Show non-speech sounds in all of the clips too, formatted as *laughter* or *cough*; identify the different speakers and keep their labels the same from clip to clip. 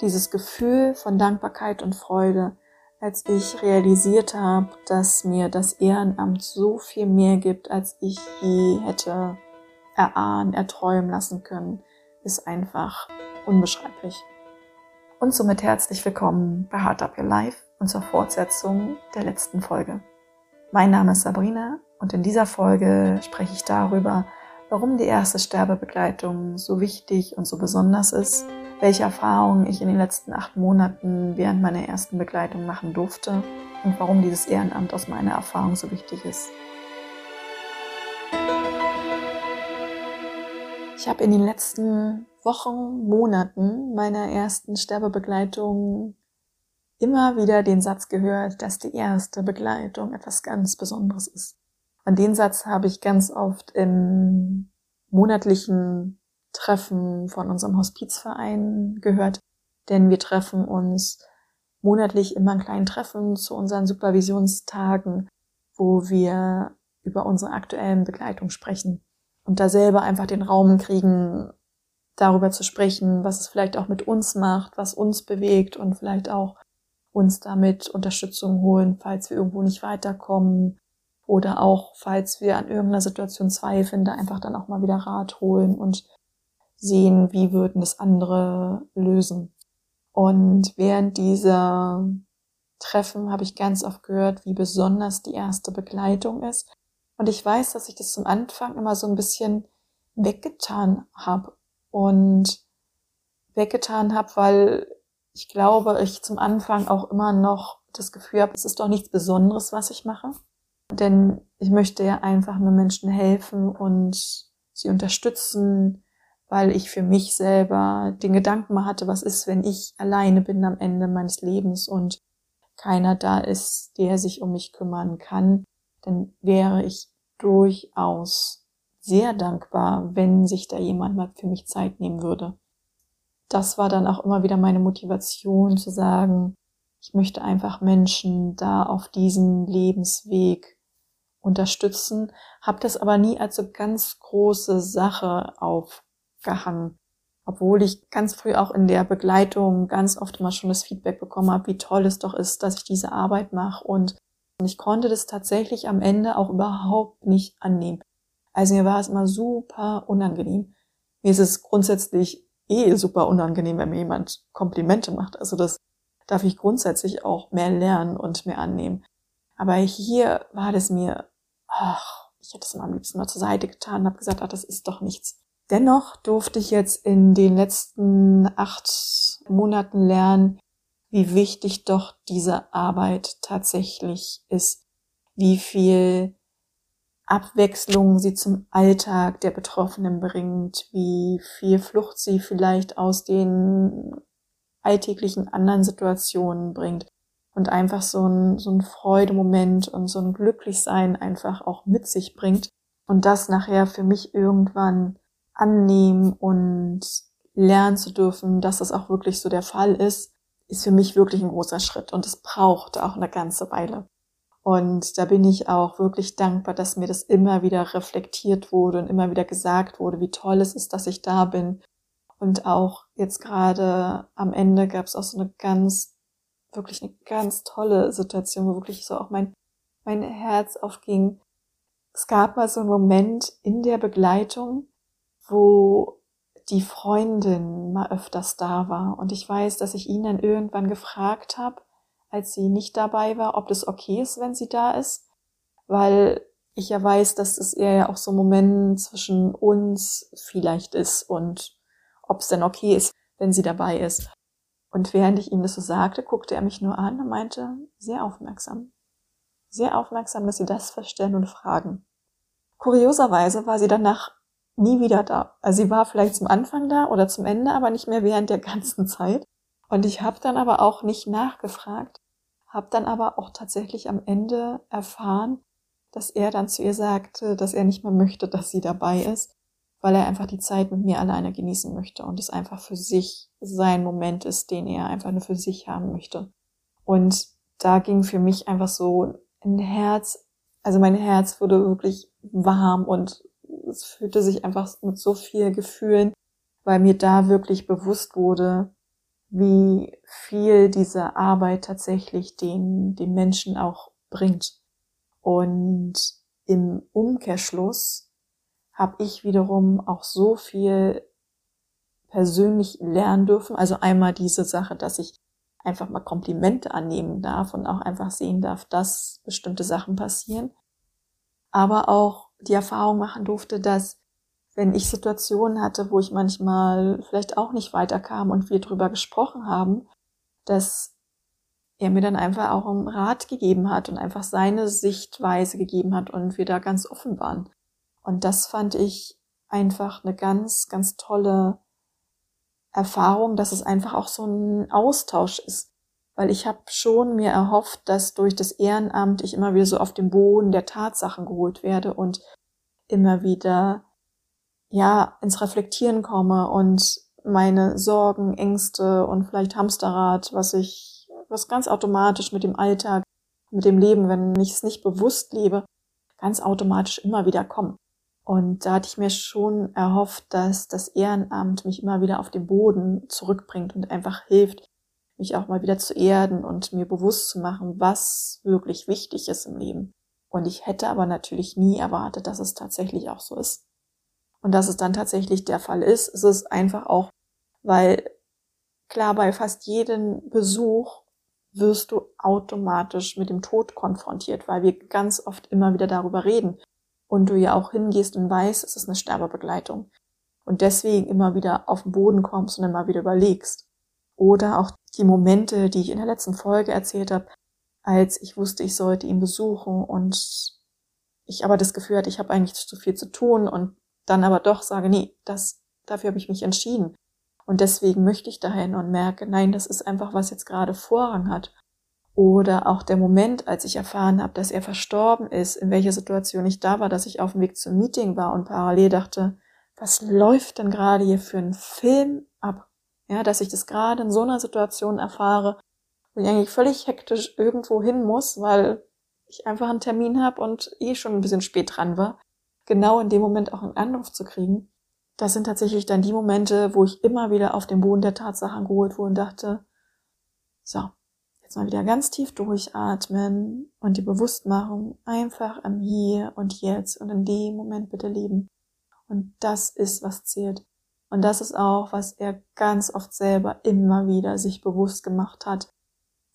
Speaker 1: dieses Gefühl von Dankbarkeit und Freude, als ich realisiert habe, dass mir das Ehrenamt so viel mehr gibt, als ich je hätte erahnen, erträumen lassen können, ist einfach unbeschreiblich. Und somit herzlich willkommen bei Heart Up Your Life und zur Fortsetzung der letzten Folge. Mein Name ist Sabrina und in dieser Folge spreche ich darüber, warum die erste Sterbebegleitung so wichtig und so besonders ist, welche Erfahrungen ich in den letzten acht Monaten während meiner ersten Begleitung machen durfte und warum dieses Ehrenamt aus meiner Erfahrung so wichtig ist. Ich habe in den letzten Wochen, Monaten meiner ersten Sterbebegleitung immer wieder den Satz gehört, dass die erste Begleitung etwas ganz Besonderes ist. Und den Satz habe ich ganz oft im monatlichen Treffen von unserem Hospizverein gehört, denn wir treffen uns monatlich immer ein kleinen Treffen zu unseren Supervisionstagen, wo wir über unsere aktuellen Begleitung sprechen und da selber einfach den Raum kriegen, darüber zu sprechen, was es vielleicht auch mit uns macht, was uns bewegt und vielleicht auch uns damit Unterstützung holen, falls wir irgendwo nicht weiterkommen, oder auch, falls wir an irgendeiner Situation zweifeln, da einfach dann auch mal wieder Rat holen und sehen, wie würden das andere lösen. Und während dieser Treffen habe ich ganz oft gehört, wie besonders die erste Begleitung ist. Und ich weiß, dass ich das zum Anfang immer so ein bisschen weggetan habe und weggetan habe, weil ich glaube, ich zum Anfang auch immer noch das Gefühl habe, es ist doch nichts Besonderes, was ich mache. Denn ich möchte ja einfach nur Menschen helfen und sie unterstützen, weil ich für mich selber den Gedanken mal hatte, was ist, wenn ich alleine bin am Ende meines Lebens und keiner da ist, der sich um mich kümmern kann, dann wäre ich durchaus sehr dankbar, wenn sich da jemand mal für mich Zeit nehmen würde. Das war dann auch immer wieder meine Motivation zu sagen, ich möchte einfach Menschen da auf diesem Lebensweg unterstützen, habe das aber nie als so ganz große Sache aufgehangen. Obwohl ich ganz früh auch in der Begleitung ganz oft immer schon das Feedback bekommen habe, wie toll es doch ist, dass ich diese Arbeit mache. Und ich konnte das tatsächlich am Ende auch überhaupt nicht annehmen. Also mir war es immer super unangenehm. Mir ist es grundsätzlich eh super unangenehm, wenn mir jemand Komplimente macht. Also das darf ich grundsätzlich auch mehr lernen und mehr annehmen. Aber hier war das mir, ach, ich hätte es mal am liebsten mal zur Seite getan und habe gesagt, ach, das ist doch nichts. Dennoch durfte ich jetzt in den letzten acht Monaten lernen, wie wichtig doch diese Arbeit tatsächlich ist, wie viel Abwechslung sie zum Alltag der Betroffenen bringt, wie viel Flucht sie vielleicht aus den alltäglichen anderen Situationen bringt. Und einfach so ein, so ein Freudemoment und so ein Glücklichsein einfach auch mit sich bringt. Und das nachher für mich irgendwann annehmen und lernen zu dürfen, dass das auch wirklich so der Fall ist, ist für mich wirklich ein großer Schritt und es braucht auch eine ganze Weile. Und da bin ich auch wirklich dankbar, dass mir das immer wieder reflektiert wurde und immer wieder gesagt wurde, wie toll es ist, dass ich da bin. Und auch jetzt gerade am Ende gab es auch so eine ganz wirklich eine ganz tolle Situation, wo wirklich so auch mein, mein Herz aufging. Es gab mal so einen Moment in der Begleitung, wo die Freundin mal öfters da war. Und ich weiß, dass ich ihn dann irgendwann gefragt habe, als sie nicht dabei war, ob das okay ist, wenn sie da ist. Weil ich ja weiß, dass es eher ja auch so ein Moment zwischen uns vielleicht ist und ob es denn okay ist, wenn sie dabei ist. Und während ich ihm das so sagte, guckte er mich nur an und meinte, sehr aufmerksam. Sehr aufmerksam, dass Sie das verstehen und fragen. Kurioserweise war sie danach nie wieder da. Also sie war vielleicht zum Anfang da oder zum Ende, aber nicht mehr während der *laughs* ganzen Zeit. Und ich habe dann aber auch nicht nachgefragt, habe dann aber auch tatsächlich am Ende erfahren, dass er dann zu ihr sagte, dass er nicht mehr möchte, dass sie dabei ist, weil er einfach die Zeit mit mir alleine genießen möchte und es einfach für sich sein Moment ist, den er einfach nur für sich haben möchte. Und da ging für mich einfach so ein Herz, also mein Herz wurde wirklich warm und es fühlte sich einfach mit so viel Gefühlen, weil mir da wirklich bewusst wurde, wie viel diese Arbeit tatsächlich den, den Menschen auch bringt. Und im Umkehrschluss habe ich wiederum auch so viel persönlich lernen dürfen. Also einmal diese Sache, dass ich einfach mal Komplimente annehmen darf und auch einfach sehen darf, dass bestimmte Sachen passieren. Aber auch die Erfahrung machen durfte, dass wenn ich Situationen hatte, wo ich manchmal vielleicht auch nicht weiterkam und wir drüber gesprochen haben, dass er mir dann einfach auch einen Rat gegeben hat und einfach seine Sichtweise gegeben hat und wir da ganz offen waren. Und das fand ich einfach eine ganz, ganz tolle Erfahrung, dass es einfach auch so ein Austausch ist. Weil ich habe schon mir erhofft, dass durch das Ehrenamt ich immer wieder so auf den Boden der Tatsachen geholt werde und immer wieder ja ins Reflektieren komme und meine Sorgen, Ängste und vielleicht Hamsterrad, was ich, was ganz automatisch mit dem Alltag, mit dem Leben, wenn ich es nicht bewusst lebe, ganz automatisch immer wieder kommen. Und da hatte ich mir schon erhofft, dass das Ehrenamt mich immer wieder auf den Boden zurückbringt und einfach hilft, mich auch mal wieder zu erden und mir bewusst zu machen, was wirklich wichtig ist im Leben. Und ich hätte aber natürlich nie erwartet, dass es tatsächlich auch so ist. Und dass es dann tatsächlich der Fall ist, ist es einfach auch, weil klar, bei fast jedem Besuch wirst du automatisch mit dem Tod konfrontiert, weil wir ganz oft immer wieder darüber reden und du ja auch hingehst und weißt, es ist eine Sterbebegleitung und deswegen immer wieder auf den Boden kommst und immer wieder überlegst. Oder auch die Momente, die ich in der letzten Folge erzählt habe, als ich wusste, ich sollte ihn besuchen und ich aber das Gefühl hatte, ich habe eigentlich zu viel zu tun und dann aber doch sage, nee, das, dafür habe ich mich entschieden. Und deswegen möchte ich dahin und merke, nein, das ist einfach, was jetzt gerade Vorrang hat. Oder auch der Moment, als ich erfahren habe, dass er verstorben ist, in welcher Situation ich da war, dass ich auf dem Weg zum Meeting war und parallel dachte, was läuft denn gerade hier für ein Film ab? Ja, dass ich das gerade in so einer Situation erfahre, wo ich eigentlich völlig hektisch irgendwo hin muss, weil ich einfach einen Termin habe und eh schon ein bisschen spät dran war, genau in dem Moment auch einen Anruf zu kriegen. Das sind tatsächlich dann die Momente, wo ich immer wieder auf den Boden der Tatsachen geholt wurde und dachte, so, Jetzt mal wieder ganz tief durchatmen und die Bewusstmachung einfach am Hier und Jetzt und in dem Moment bitte leben. Und das ist, was zählt. Und das ist auch, was er ganz oft selber immer wieder sich bewusst gemacht hat,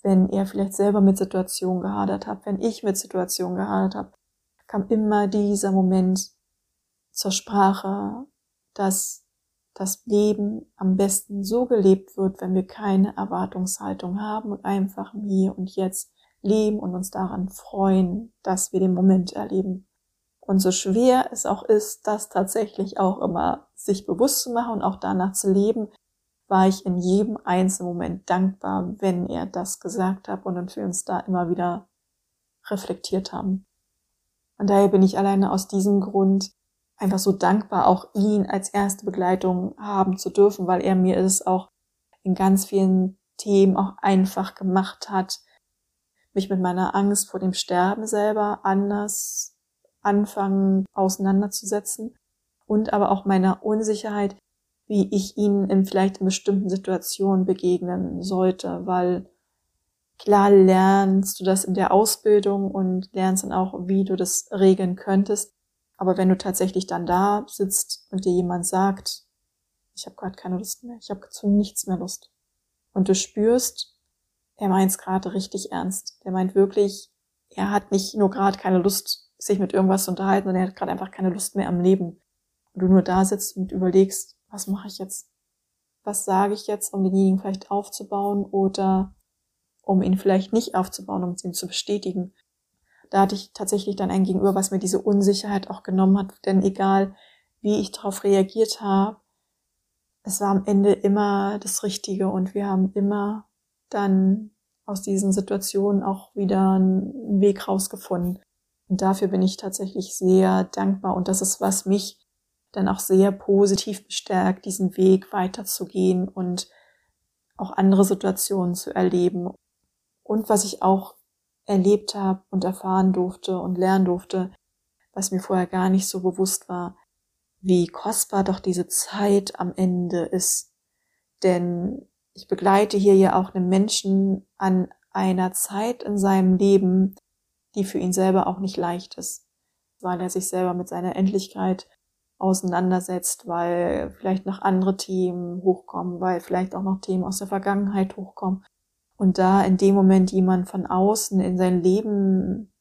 Speaker 1: wenn er vielleicht selber mit Situationen gehadert hat, wenn ich mit Situationen gehadert habe, kam immer dieser Moment zur Sprache, dass das Leben am besten so gelebt wird, wenn wir keine Erwartungshaltung haben und einfach im Hier und Jetzt leben und uns daran freuen, dass wir den Moment erleben. Und so schwer es auch ist, das tatsächlich auch immer sich bewusst zu machen und auch danach zu leben, war ich in jedem einzelnen Moment dankbar, wenn er das gesagt hat und wir uns da immer wieder reflektiert haben. Und daher bin ich alleine aus diesem Grund einfach so dankbar, auch ihn als erste Begleitung haben zu dürfen, weil er mir es auch in ganz vielen Themen auch einfach gemacht hat, mich mit meiner Angst vor dem Sterben selber anders anfangen auseinanderzusetzen und aber auch meiner Unsicherheit, wie ich ihnen in vielleicht in bestimmten Situationen begegnen sollte, weil klar lernst du das in der Ausbildung und lernst dann auch, wie du das regeln könntest. Aber wenn du tatsächlich dann da sitzt und dir jemand sagt, ich habe gerade keine Lust mehr, ich habe zu nichts mehr Lust. Und du spürst, er meint es gerade richtig ernst. Der meint wirklich, er hat nicht nur gerade keine Lust, sich mit irgendwas zu unterhalten, sondern er hat gerade einfach keine Lust mehr am Leben. Und du nur da sitzt und überlegst, was mache ich jetzt? Was sage ich jetzt, um denjenigen vielleicht aufzubauen oder um ihn vielleicht nicht aufzubauen, um es ihm zu bestätigen? da hatte ich tatsächlich dann ein Gegenüber, was mir diese Unsicherheit auch genommen hat. Denn egal, wie ich darauf reagiert habe, es war am Ende immer das Richtige und wir haben immer dann aus diesen Situationen auch wieder einen Weg rausgefunden. Und dafür bin ich tatsächlich sehr dankbar und das ist, was mich dann auch sehr positiv bestärkt, diesen Weg weiterzugehen und auch andere Situationen zu erleben. Und was ich auch erlebt habe und erfahren durfte und lernen durfte, was mir vorher gar nicht so bewusst war, wie kostbar doch diese Zeit am Ende ist. Denn ich begleite hier ja auch einen Menschen an einer Zeit in seinem Leben, die für ihn selber auch nicht leicht ist, weil er sich selber mit seiner Endlichkeit auseinandersetzt, weil vielleicht noch andere Themen hochkommen, weil vielleicht auch noch Themen aus der Vergangenheit hochkommen. Und da in dem Moment jemand von außen in sein Leben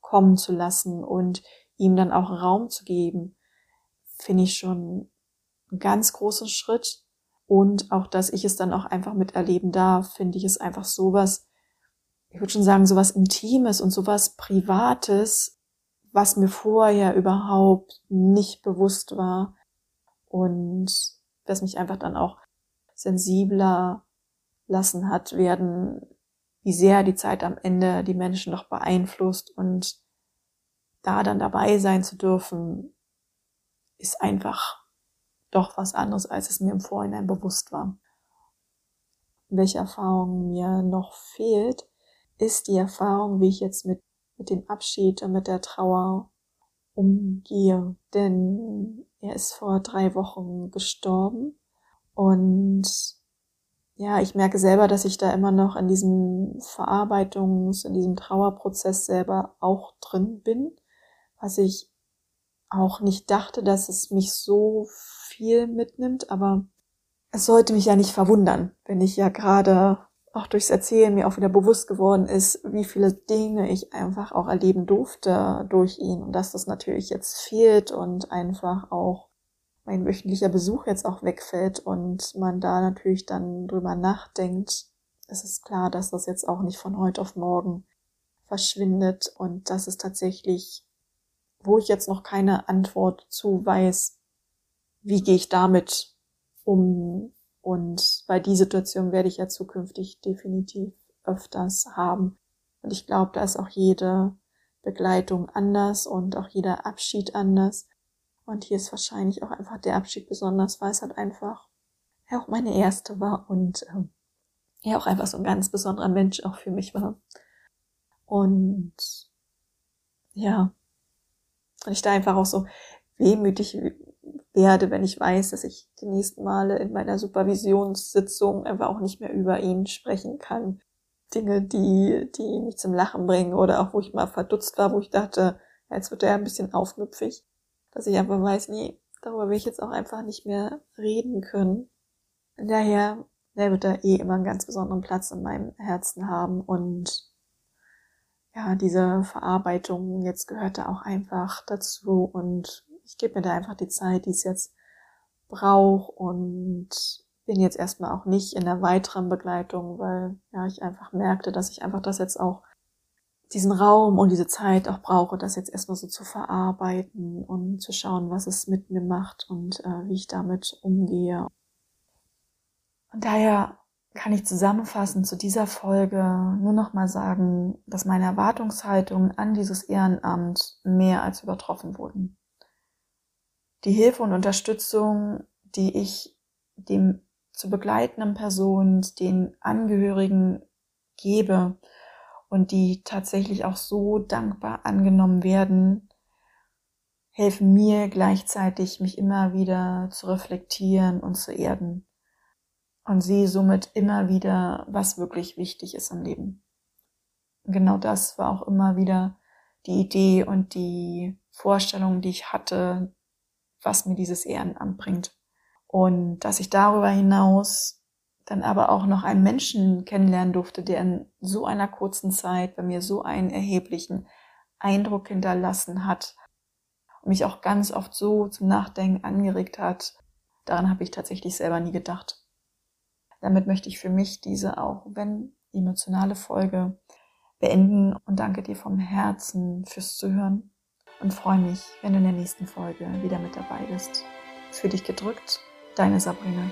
Speaker 1: kommen zu lassen und ihm dann auch Raum zu geben, finde ich schon einen ganz großen Schritt. Und auch, dass ich es dann auch einfach miterleben darf, finde ich es einfach sowas, ich würde schon sagen, sowas Intimes und sowas Privates, was mir vorher überhaupt nicht bewusst war und was mich einfach dann auch sensibler lassen hat werden, wie sehr die Zeit am Ende die Menschen noch beeinflusst und da dann dabei sein zu dürfen, ist einfach doch was anderes, als es mir im Vorhinein bewusst war. Welche Erfahrung mir noch fehlt, ist die Erfahrung, wie ich jetzt mit mit dem Abschied und mit der Trauer umgehe. Denn er ist vor drei Wochen gestorben. Und ja, ich merke selber, dass ich da immer noch in diesem Verarbeitungs-, in diesem Trauerprozess selber auch drin bin, was ich auch nicht dachte, dass es mich so viel mitnimmt, aber es sollte mich ja nicht verwundern, wenn ich ja gerade auch durchs Erzählen mir auch wieder bewusst geworden ist, wie viele Dinge ich einfach auch erleben durfte durch ihn und dass das natürlich jetzt fehlt und einfach auch mein wöchentlicher Besuch jetzt auch wegfällt und man da natürlich dann drüber nachdenkt, es ist klar, dass das jetzt auch nicht von heute auf morgen verschwindet und dass es tatsächlich, wo ich jetzt noch keine Antwort zu weiß, wie gehe ich damit um, und weil die Situation werde ich ja zukünftig definitiv öfters haben. Und ich glaube, da ist auch jede Begleitung anders und auch jeder Abschied anders. Und hier ist wahrscheinlich auch einfach der Abschied besonders, weil es halt einfach ja auch meine erste war und ähm, ja auch einfach so ein ganz besonderer Mensch auch für mich war. Und ja, und ich da einfach auch so wehmütig werde, wenn ich weiß, dass ich die nächsten Male in meiner Supervisionssitzung einfach auch nicht mehr über ihn sprechen kann. Dinge, die, die mich zum Lachen bringen oder auch wo ich mal verdutzt war, wo ich dachte, jetzt wird er ein bisschen aufmüpfig, dass ich einfach weiß, nee, darüber will ich jetzt auch einfach nicht mehr reden können. Daher, der wird da eh immer einen ganz besonderen Platz in meinem Herzen haben und ja, diese Verarbeitung jetzt gehört da auch einfach dazu und ich gebe mir da einfach die Zeit, die es jetzt braucht und bin jetzt erstmal auch nicht in der weiteren Begleitung, weil ja ich einfach merkte, dass ich einfach das jetzt auch diesen Raum und diese Zeit auch brauche, das jetzt erstmal so zu verarbeiten und zu schauen, was es mit mir macht und äh, wie ich damit umgehe. Und daher kann ich zusammenfassend zu dieser Folge nur noch mal sagen, dass meine Erwartungshaltungen an dieses Ehrenamt mehr als übertroffen wurden die Hilfe und Unterstützung, die ich dem zu begleitenden Personen, den Angehörigen gebe und die tatsächlich auch so dankbar angenommen werden, helfen mir gleichzeitig, mich immer wieder zu reflektieren und zu erden und sehe somit immer wieder, was wirklich wichtig ist im Leben. Und genau das war auch immer wieder die Idee und die Vorstellung, die ich hatte, was mir dieses Ehrenamt bringt. Und dass ich darüber hinaus dann aber auch noch einen Menschen kennenlernen durfte, der in so einer kurzen Zeit bei mir so einen erheblichen Eindruck hinterlassen hat und mich auch ganz oft so zum Nachdenken angeregt hat. Daran habe ich tatsächlich selber nie gedacht. Damit möchte ich für mich diese auch, wenn emotionale Folge beenden und danke dir vom Herzen fürs Zuhören und freue mich, wenn du in der nächsten Folge wieder mit dabei bist. Für dich gedrückt, deine Sabrina.